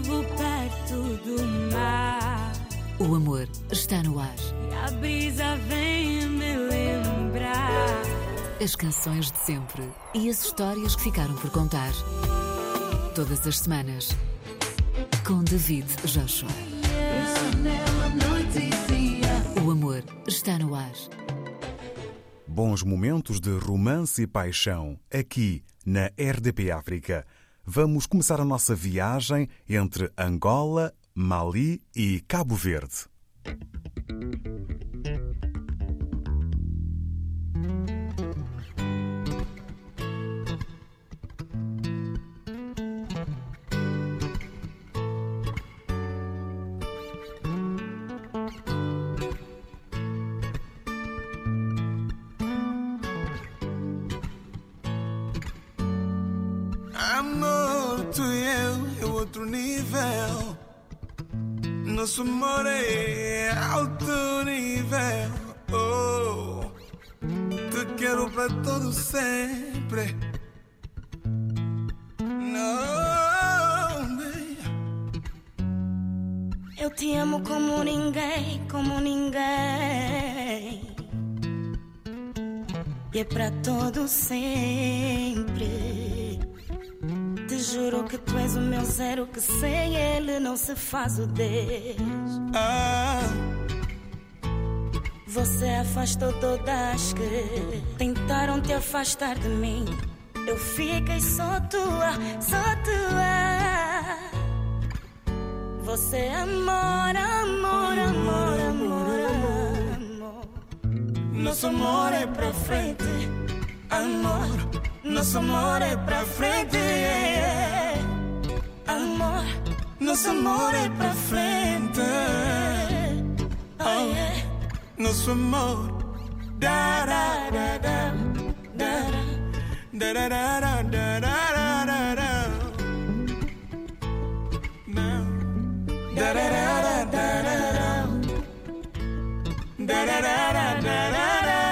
vivo perto do mar. O amor está no ar. E a brisa vem me lembrar. As canções de sempre e as histórias que ficaram por contar. Todas as semanas. Com David Joshua. O amor está no ar. Bons momentos de romance e paixão aqui na RDP África. Vamos começar a nossa viagem entre Angola, Mali e Cabo Verde. Sempre. Te juro que tu és o meu zero, que sem ele não se faz o 10. Ah, Você afastou todas que tentaram te afastar de mim. Eu fiquei só tua, só tua. Você é amor, amor, amor, amor, amor. nosso amor é pra frente. Amor, nosso amor é pra frente. Amor, Nosso amor é pra frente. oh yeah. Nosso amor. Da da da da da da da da da da da da da. Da. Da da da da da da da da da.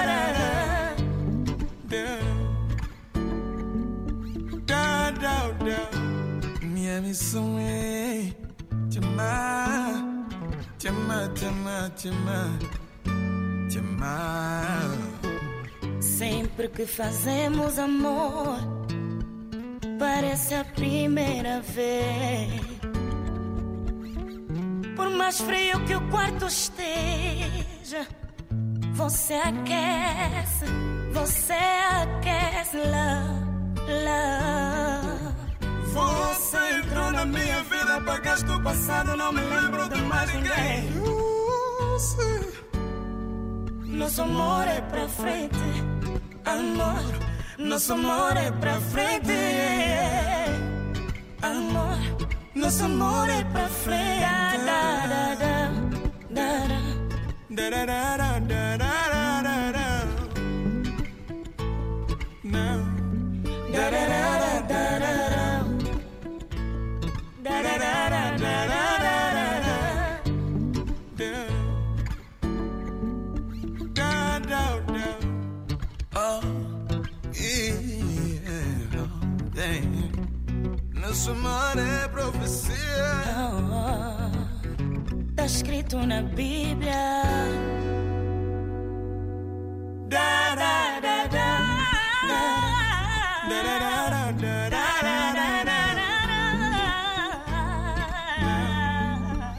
Te amar, te amar, te amar, te amar. Sempre que fazemos amor, parece a primeira vez. Por mais frio que o quarto esteja, você aquece, você aquece, love, love. Você entrou na minha vida, apagaste o passado, não me lembro de mais ninguém. Nosso amor é pra frente, amor. Nosso amor é pra frente, amor. Nosso amor é pra frente. Da, da, da, da, da. da da da da da da, da, da, da, da, amor é profecia. Tá escrito na Bíblia.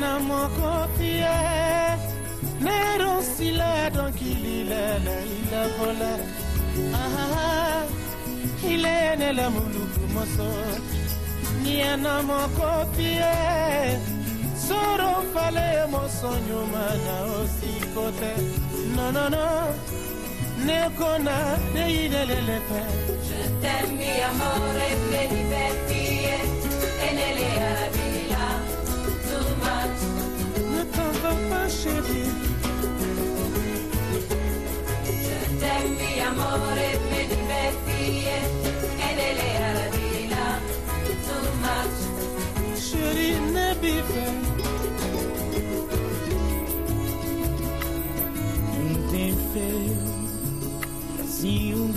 Nani fo, diana moko fiel, ne ro sile donkililele ilakola aha ilenele muluku moso. Soro moso nyuma na osikote. Je t'aime mi amore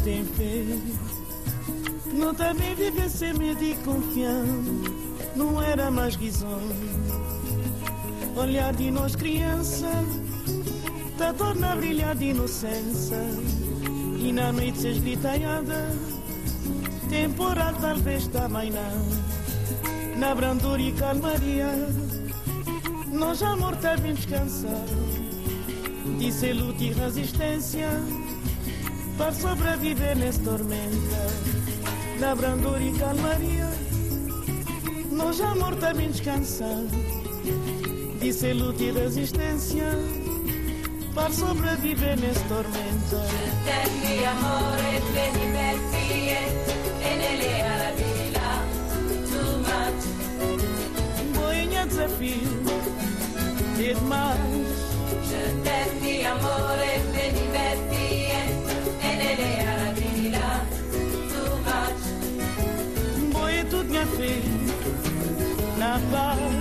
sim, tem feio. Não também viver sem medo e confiança, não era mais risonho. Olhar de nós criança, tá torna a brilhar de inocência. E na noite se esgritalhada, temporal talvez também não. Na brandura e calmaria, nós amor bem descansar. Disse luta e resistência para sobreviver nessa tormenta. Na brandura e calmaria, nós amor tá bem descansar. Disse luta e resistência para sobreviver nessa tormenta. Je t'aime mi amore me divertie e nelle aravilla too much Boinha desafio, é demais. Je t'aime mi amore me divertie e nelle aravilla too much Boia tudo minha filha, na paz.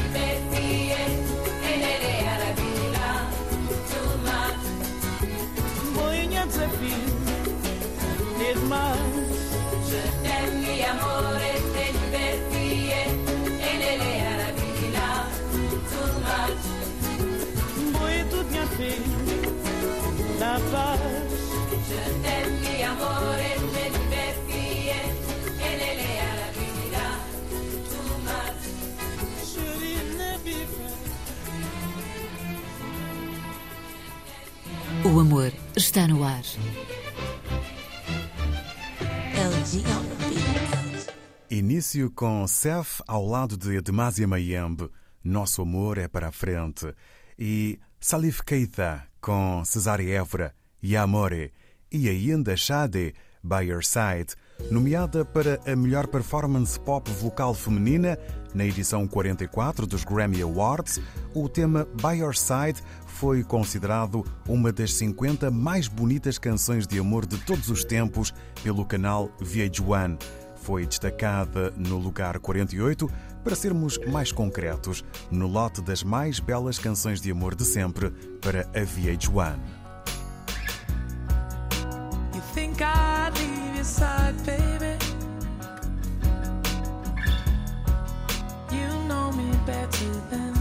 demais. Je filha, na paz. Vive O amor está no ar. Início com Seth ao lado de Demasia Mayembe, Nosso Amor é para a Frente, e Salif Keita com Cesária Évora, Yamore, e ainda Shade, By Your Side, nomeada para a melhor performance pop vocal feminina na edição 44 dos Grammy Awards, o tema By Your Side foi considerado uma das 50 mais bonitas canções de amor de todos os tempos pelo canal VH1 foi destacada no lugar 48, para sermos mais concretos, no lote das mais belas canções de amor de sempre para a VH1. You know me better than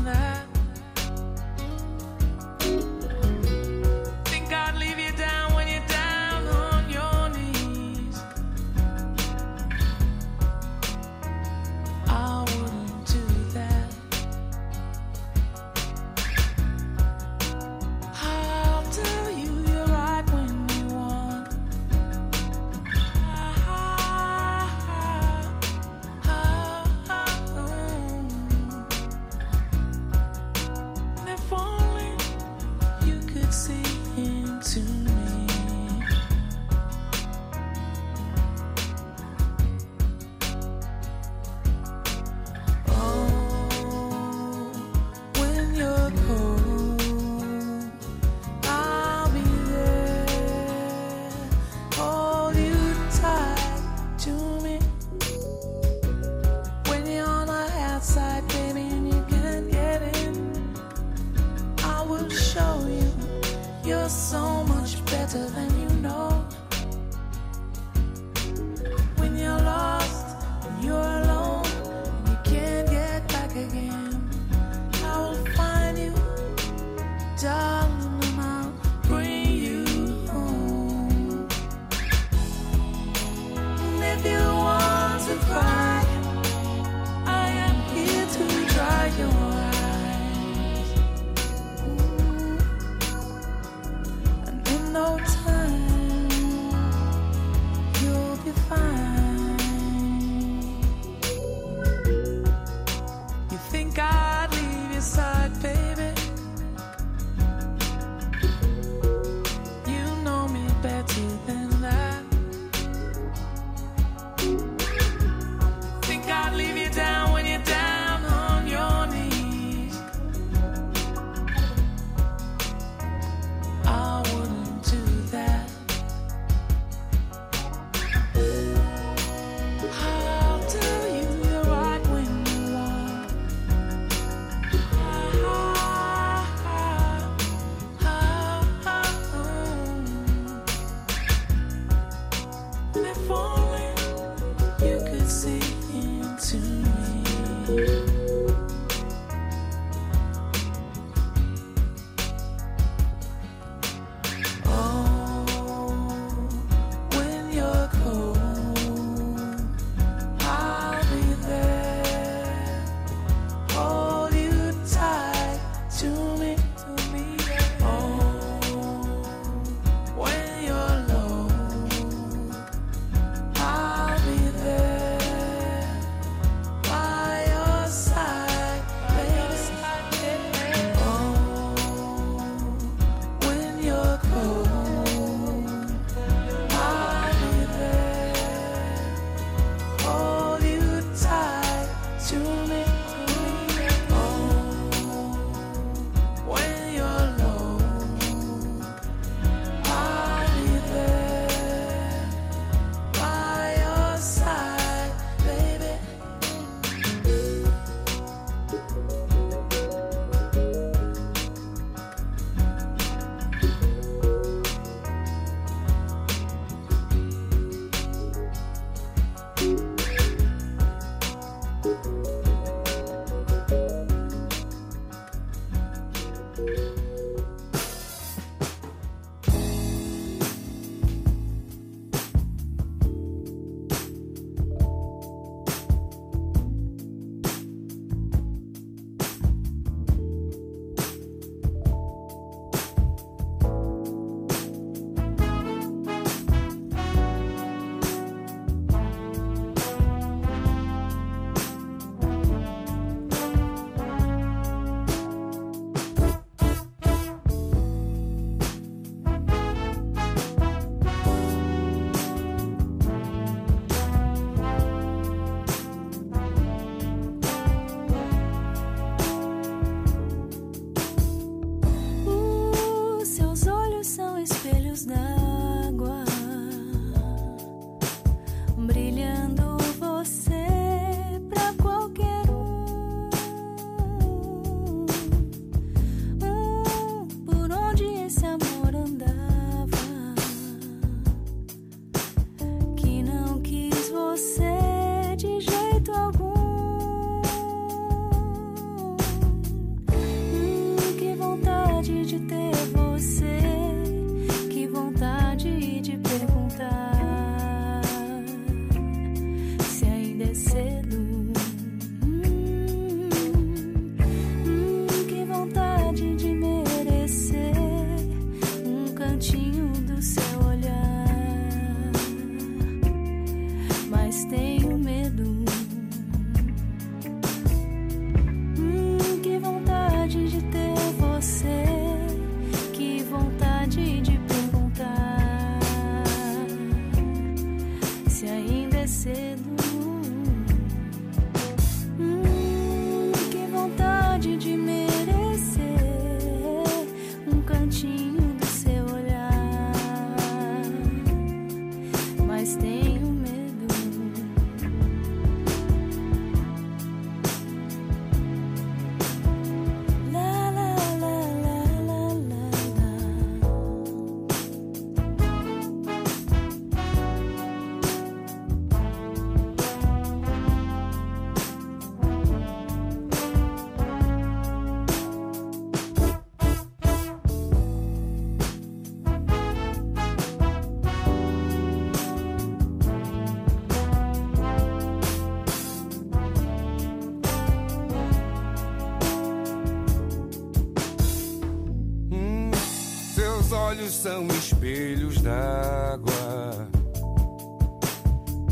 olhos são espelhos d'água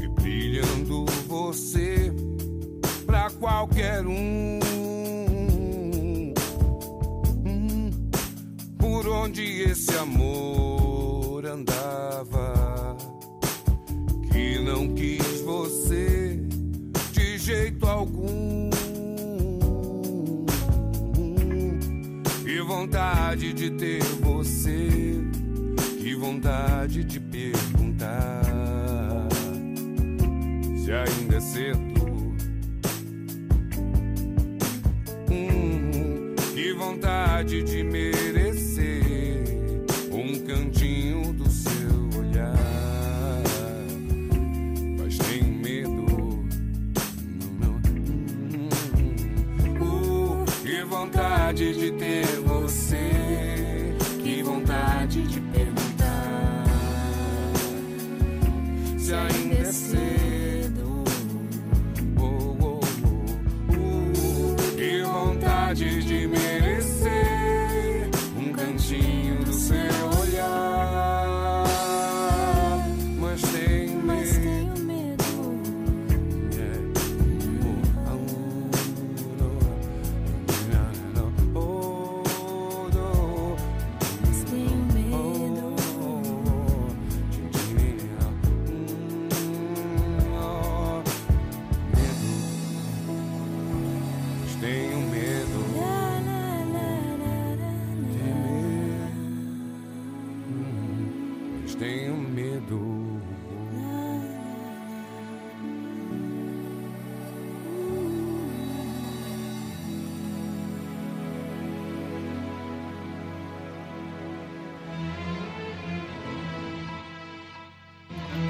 e brilhando você pra qualquer um. Hum, por onde esse amor andava que não quis você de jeito algum. e vontade de ter você vontade de perguntar se ainda é cedo. Hum, que vontade de me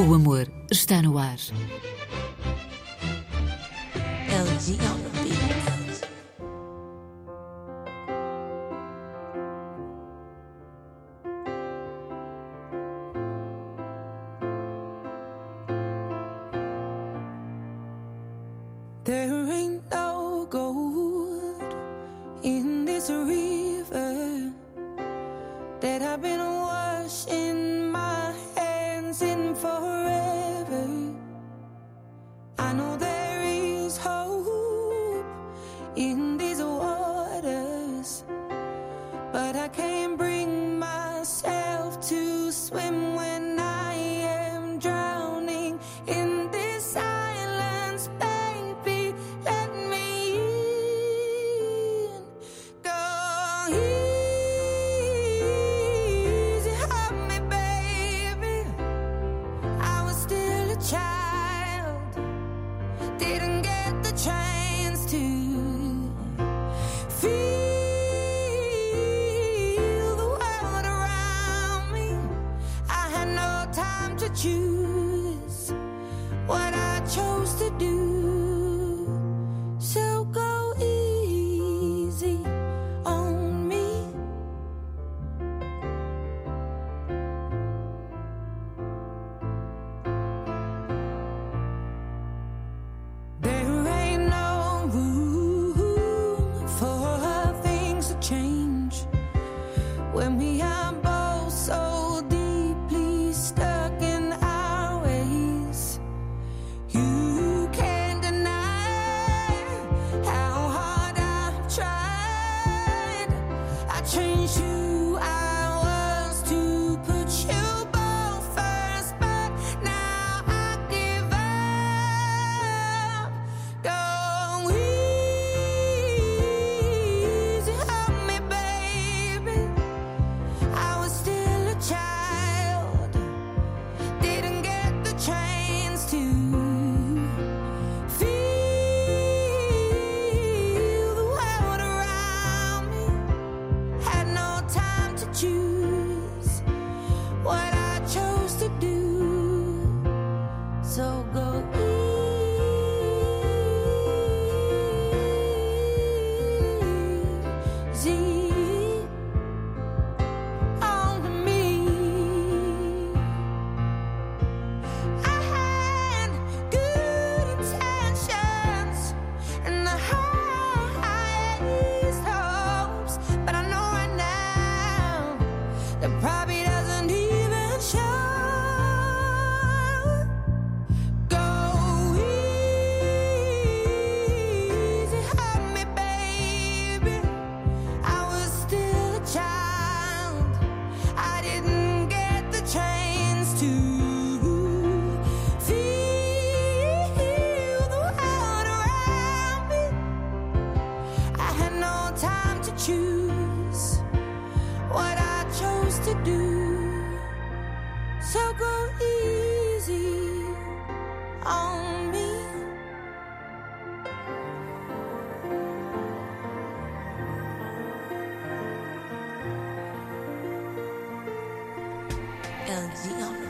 O amor está no ar. LG. I can't bring myself to swim when 定要。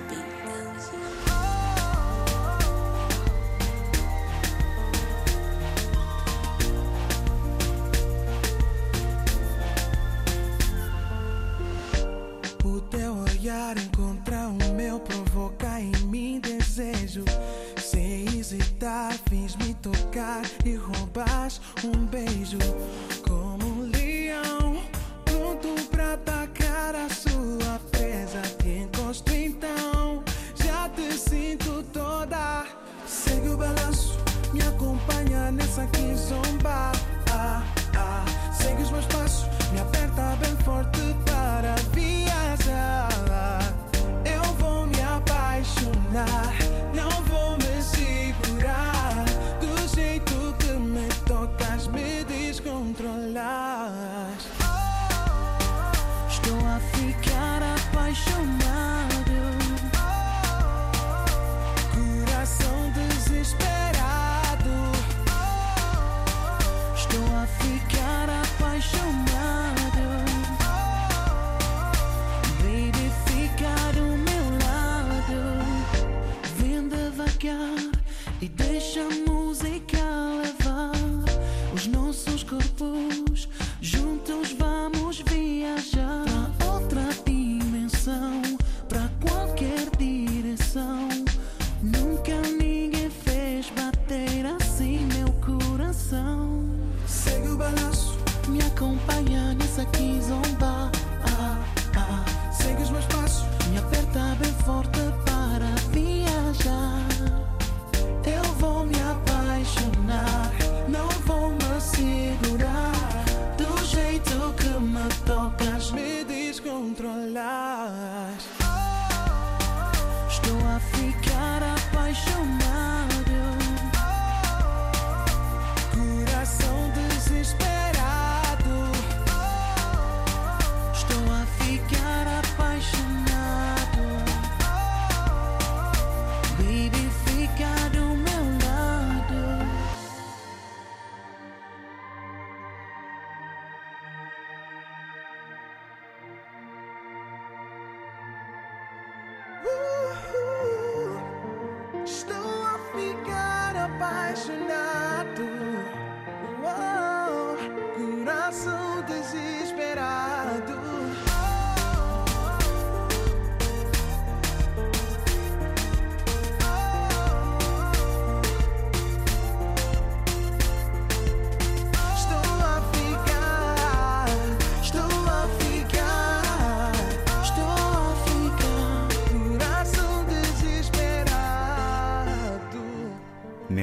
coração desesperado.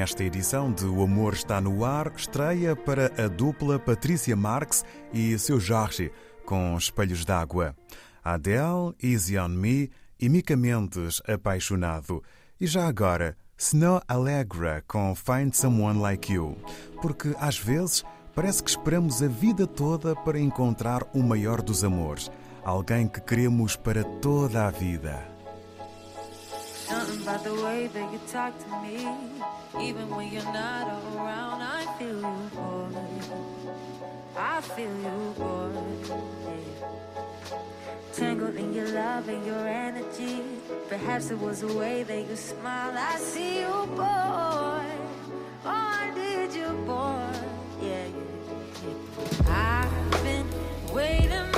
Esta edição de O Amor Está no Ar estreia para a dupla Patrícia Marx e seu Jorge, com Espelhos d'Água. Adele, Easy on Me, e Mickaëllus apaixonado. E já agora, Snow Allegra com Find Someone Like You. Porque às vezes parece que esperamos a vida toda para encontrar o maior dos amores, alguém que queremos para toda a vida. Something about the way that you talk to me. Even when you're not around, I feel you, boy. I feel you, boy. Tangled in your love and your energy. Perhaps it was the way that you smiled. I see you, boy. Oh, I need you, boy. Yeah, yeah, yeah. I've been waiting.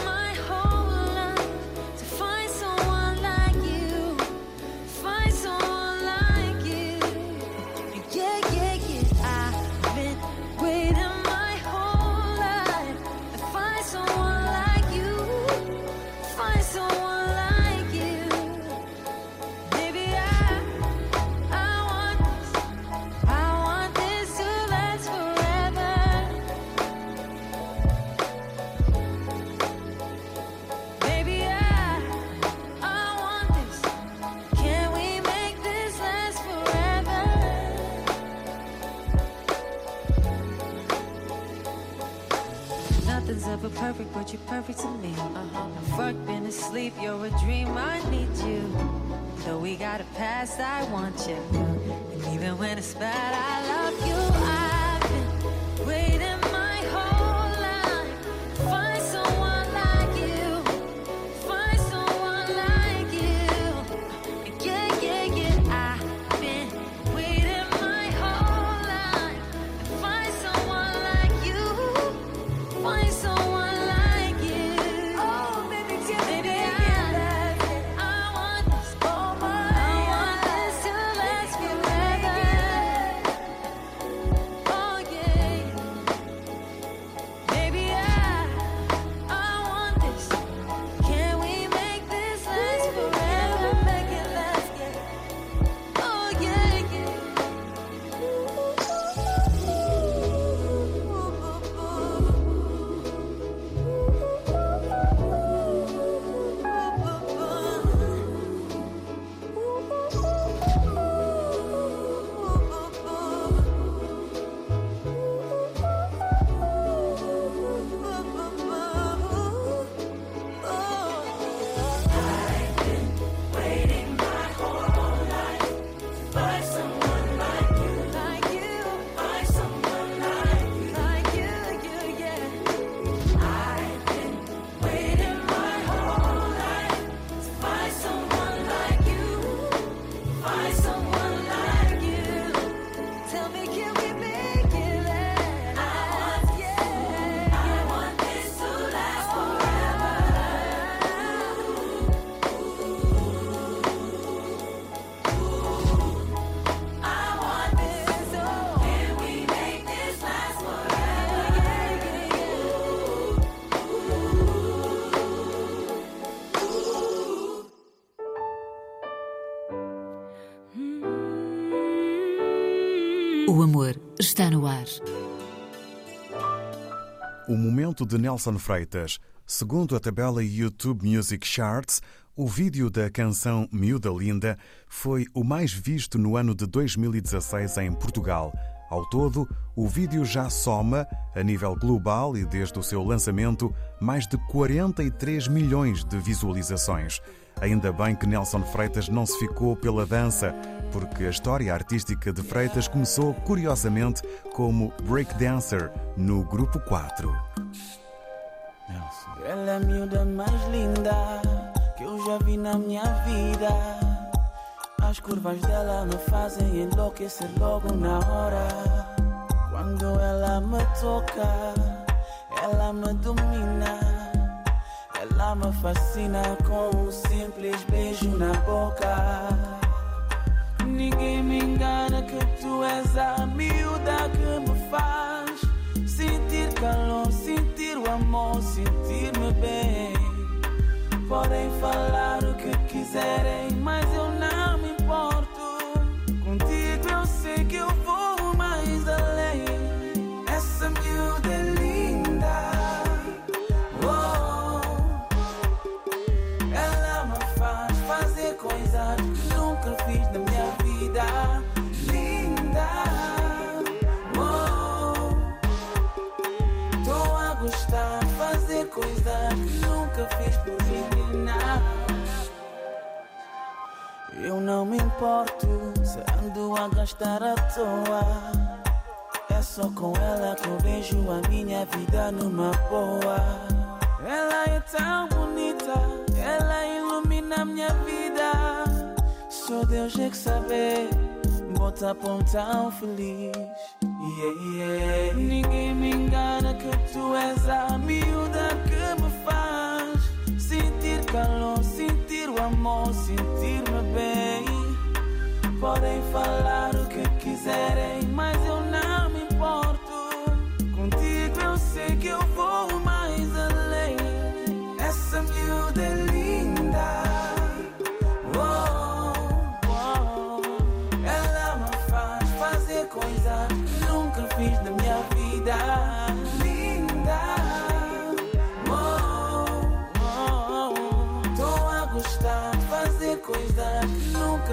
Está no ar. O momento de Nelson Freitas. Segundo a tabela YouTube Music Charts, o vídeo da canção Miúda Linda foi o mais visto no ano de 2016 em Portugal. Ao todo, o vídeo já soma, a nível global e desde o seu lançamento, mais de 43 milhões de visualizações. Ainda bem que Nelson Freitas não se ficou pela dança, porque a história artística de Freitas começou, curiosamente, como breakdancer no Grupo 4. Ela é a miúda mais linda que eu já vi na minha vida. As curvas dela me fazem enlouquecer logo na hora. Quando ela me toca, ela me domina. Ela me fascina com um simples beijo na boca. Ninguém me engana que tu és a miúda que me faz sentir calor, sentir o amor, sentir-me bem. Podem falar o que quiserem, mas eu que nunca fiz por menina. Eu não me importo se ando a gastar à toa. É só com ela que eu vejo a minha vida numa boa. Ela é tão bonita, ela ilumina minha vida. Só Deus é que sabe, bota pão tão feliz. Yeah, yeah. Ninguém me engana que tu és a miúda calor, sentir o amor, sentir-me bem. Podem falar o que quiserem, mas eu não me importo. Contigo eu sei que eu vou mais além. Essa miúda é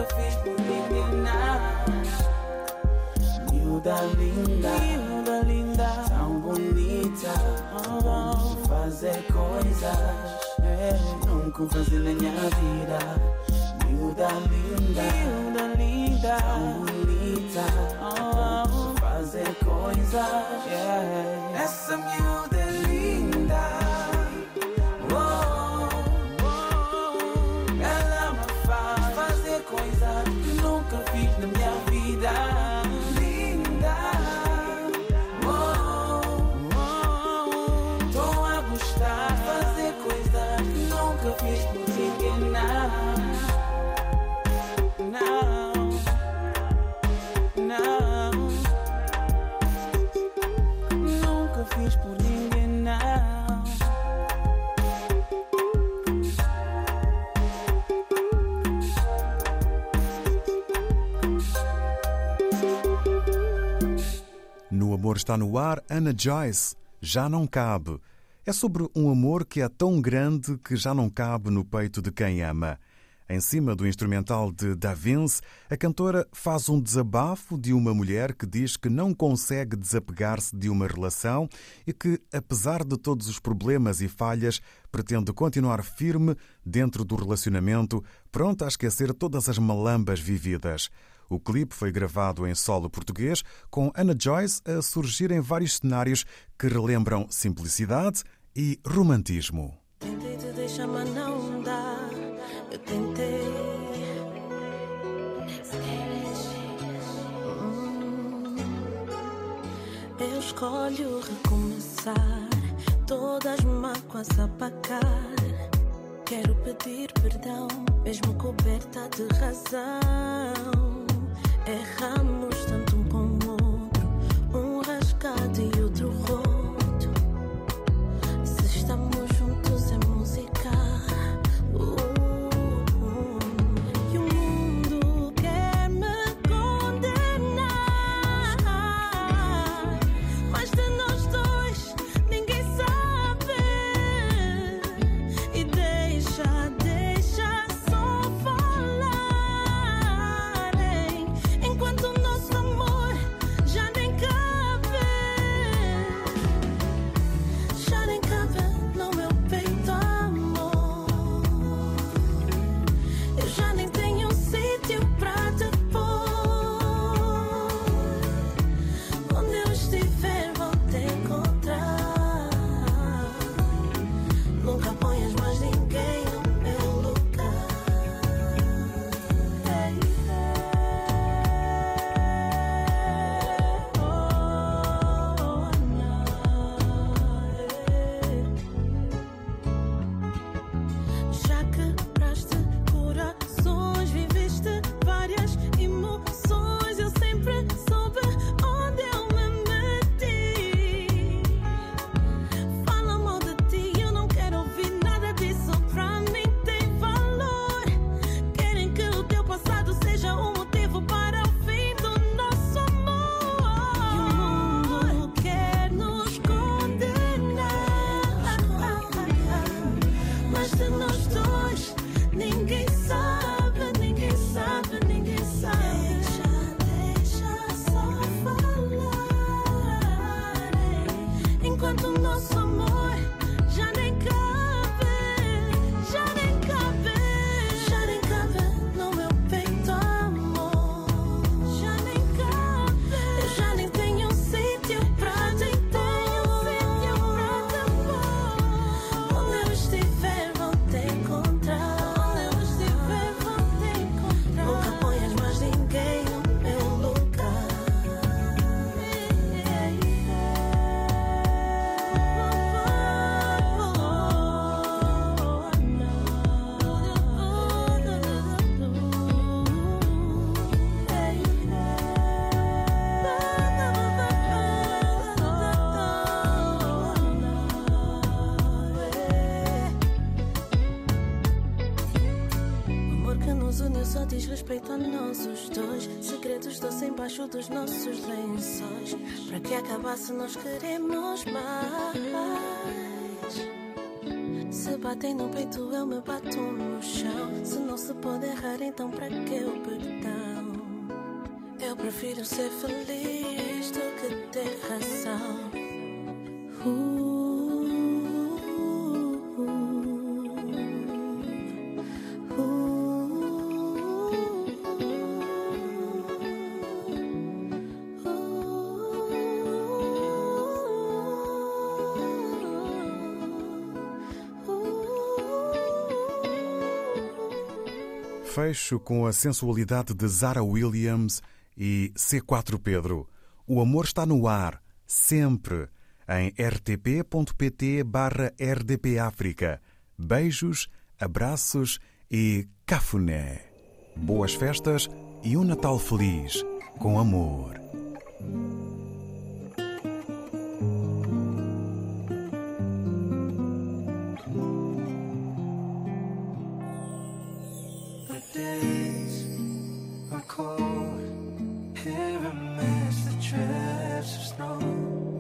nunca por. Miúda linda, miúda linda, tão bonita. Oh, oh. coisas é, nunca fazer na minha vida. Miúda linda, miúda linda, tão bonita. Oh, fazer coisas. Yeah. Essa miúda Está no Ar, Anna Joyce, Já Não Cabe. É sobre um amor que é tão grande que já não cabe no peito de quem ama. Em cima do instrumental de Da a cantora faz um desabafo de uma mulher que diz que não consegue desapegar-se de uma relação e que, apesar de todos os problemas e falhas, pretende continuar firme dentro do relacionamento, pronta a esquecer todas as malambas vividas. O clipe foi gravado em solo português, com Anna Joyce a surgir em vários cenários que relembram simplicidade e romantismo. Tentei te deixar, mas não dá. Eu tentei. Hum. Eu escolho recomeçar. Todas mágoas apagar. Quero pedir perdão, mesmo coberta de razão. Dejamos tanto une só diz respeito a nós os dois. Segredos doce embaixo dos nossos lençóis. Para que acabar se nós queremos mais? Se batem no peito, eu me bato no chão. Se não se pode errar, então para que o perdão? Eu prefiro ser feliz do que ter razão. Uh. Fecho com a sensualidade de Zara Williams e C4 Pedro. O amor está no ar, sempre, em rtp.pt barra rdpafrica. Beijos, abraços e cafuné. Boas festas e um Natal feliz, com amor. Days are cold. Here amidst the drifts of snow.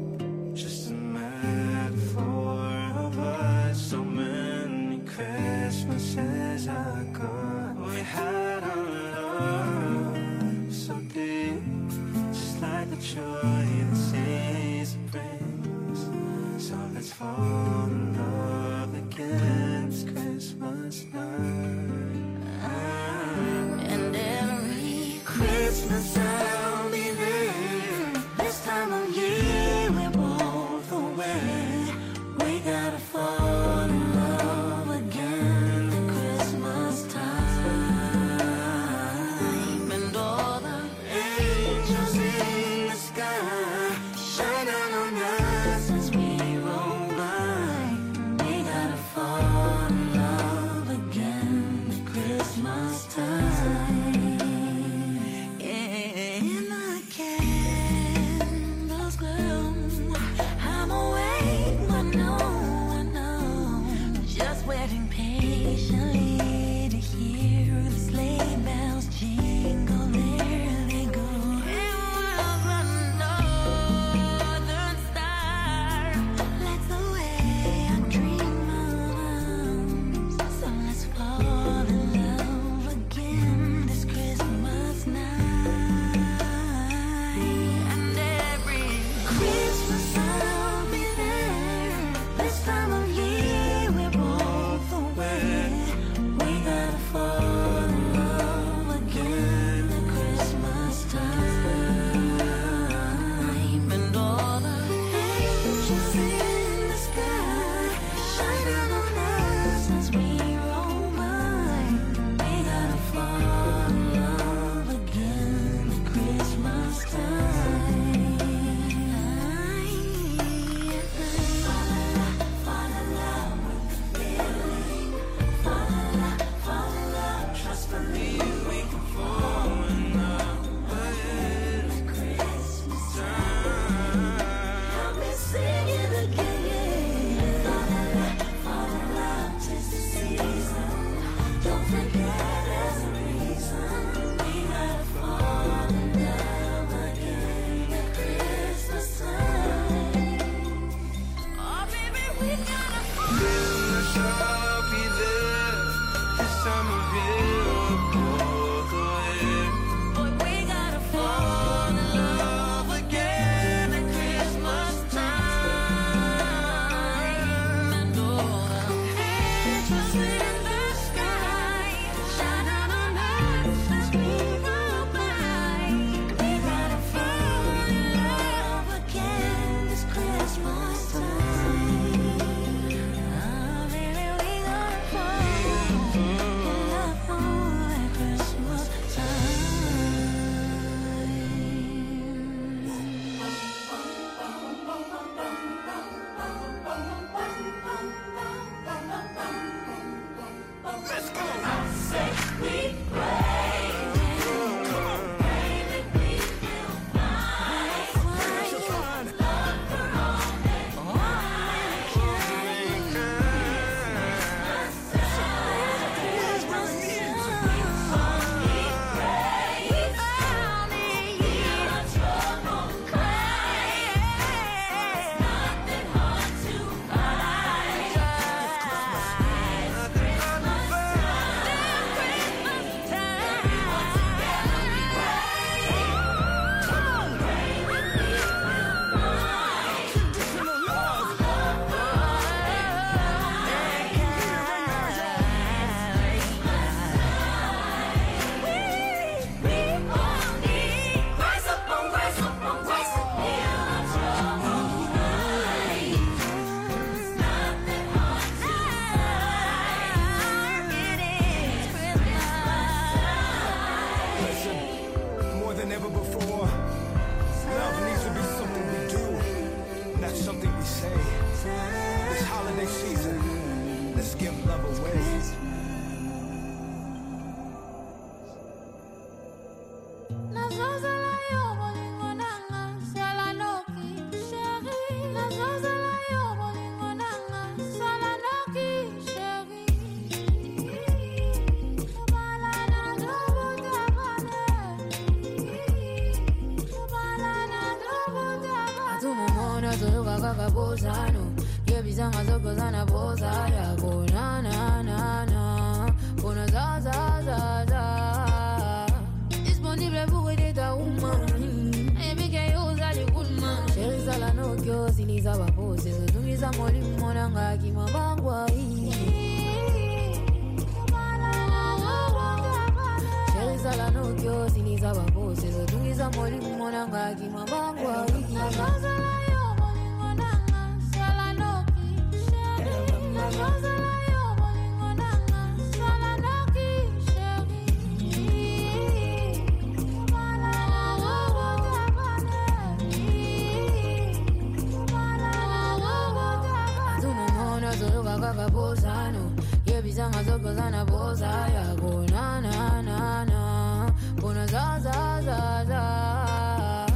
na boza ya go na na na na. Bona za za za za.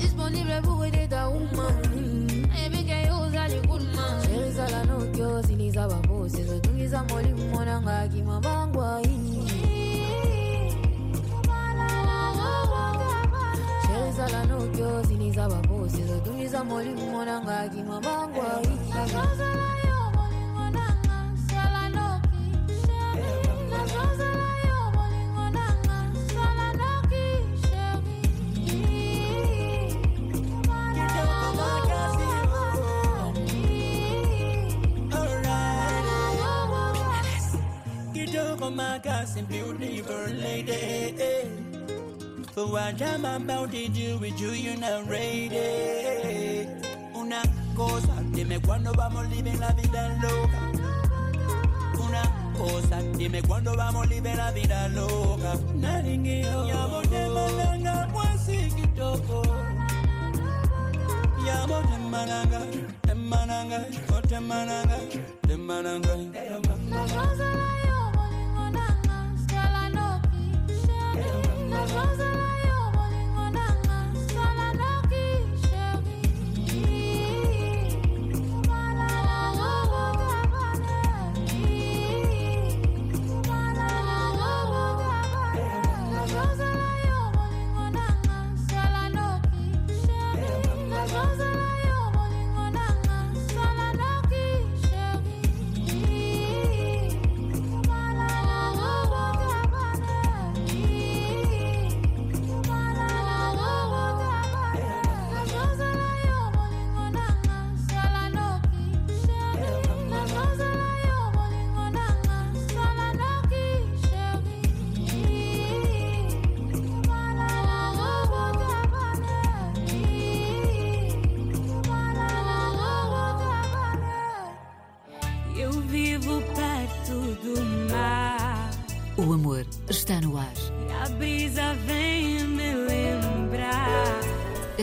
Disponibile pour data umani ebike yoza likulma sheri zala nokyo ziliza babosi zotungiza molimu monanga kimabangwa hii sheri zala nokyo ziliza babosi zotungiza molimu monanga kimabangwa hii Kidogo makasi beautiful lady. For what I'm about to do with you, you're not ready Una cosa, dime cuándo vamos living la vida loca. Una cosa, dime cuándo vamos living la vida loca. Naringio, yamo te malanga, mwasi kitoko Yamo te malanga, te malanga, oh te close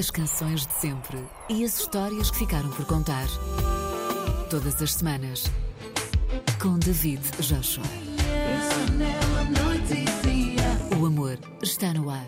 As canções de sempre e as histórias que ficaram por contar. Todas as semanas. Com David Joshua. O amor está no ar.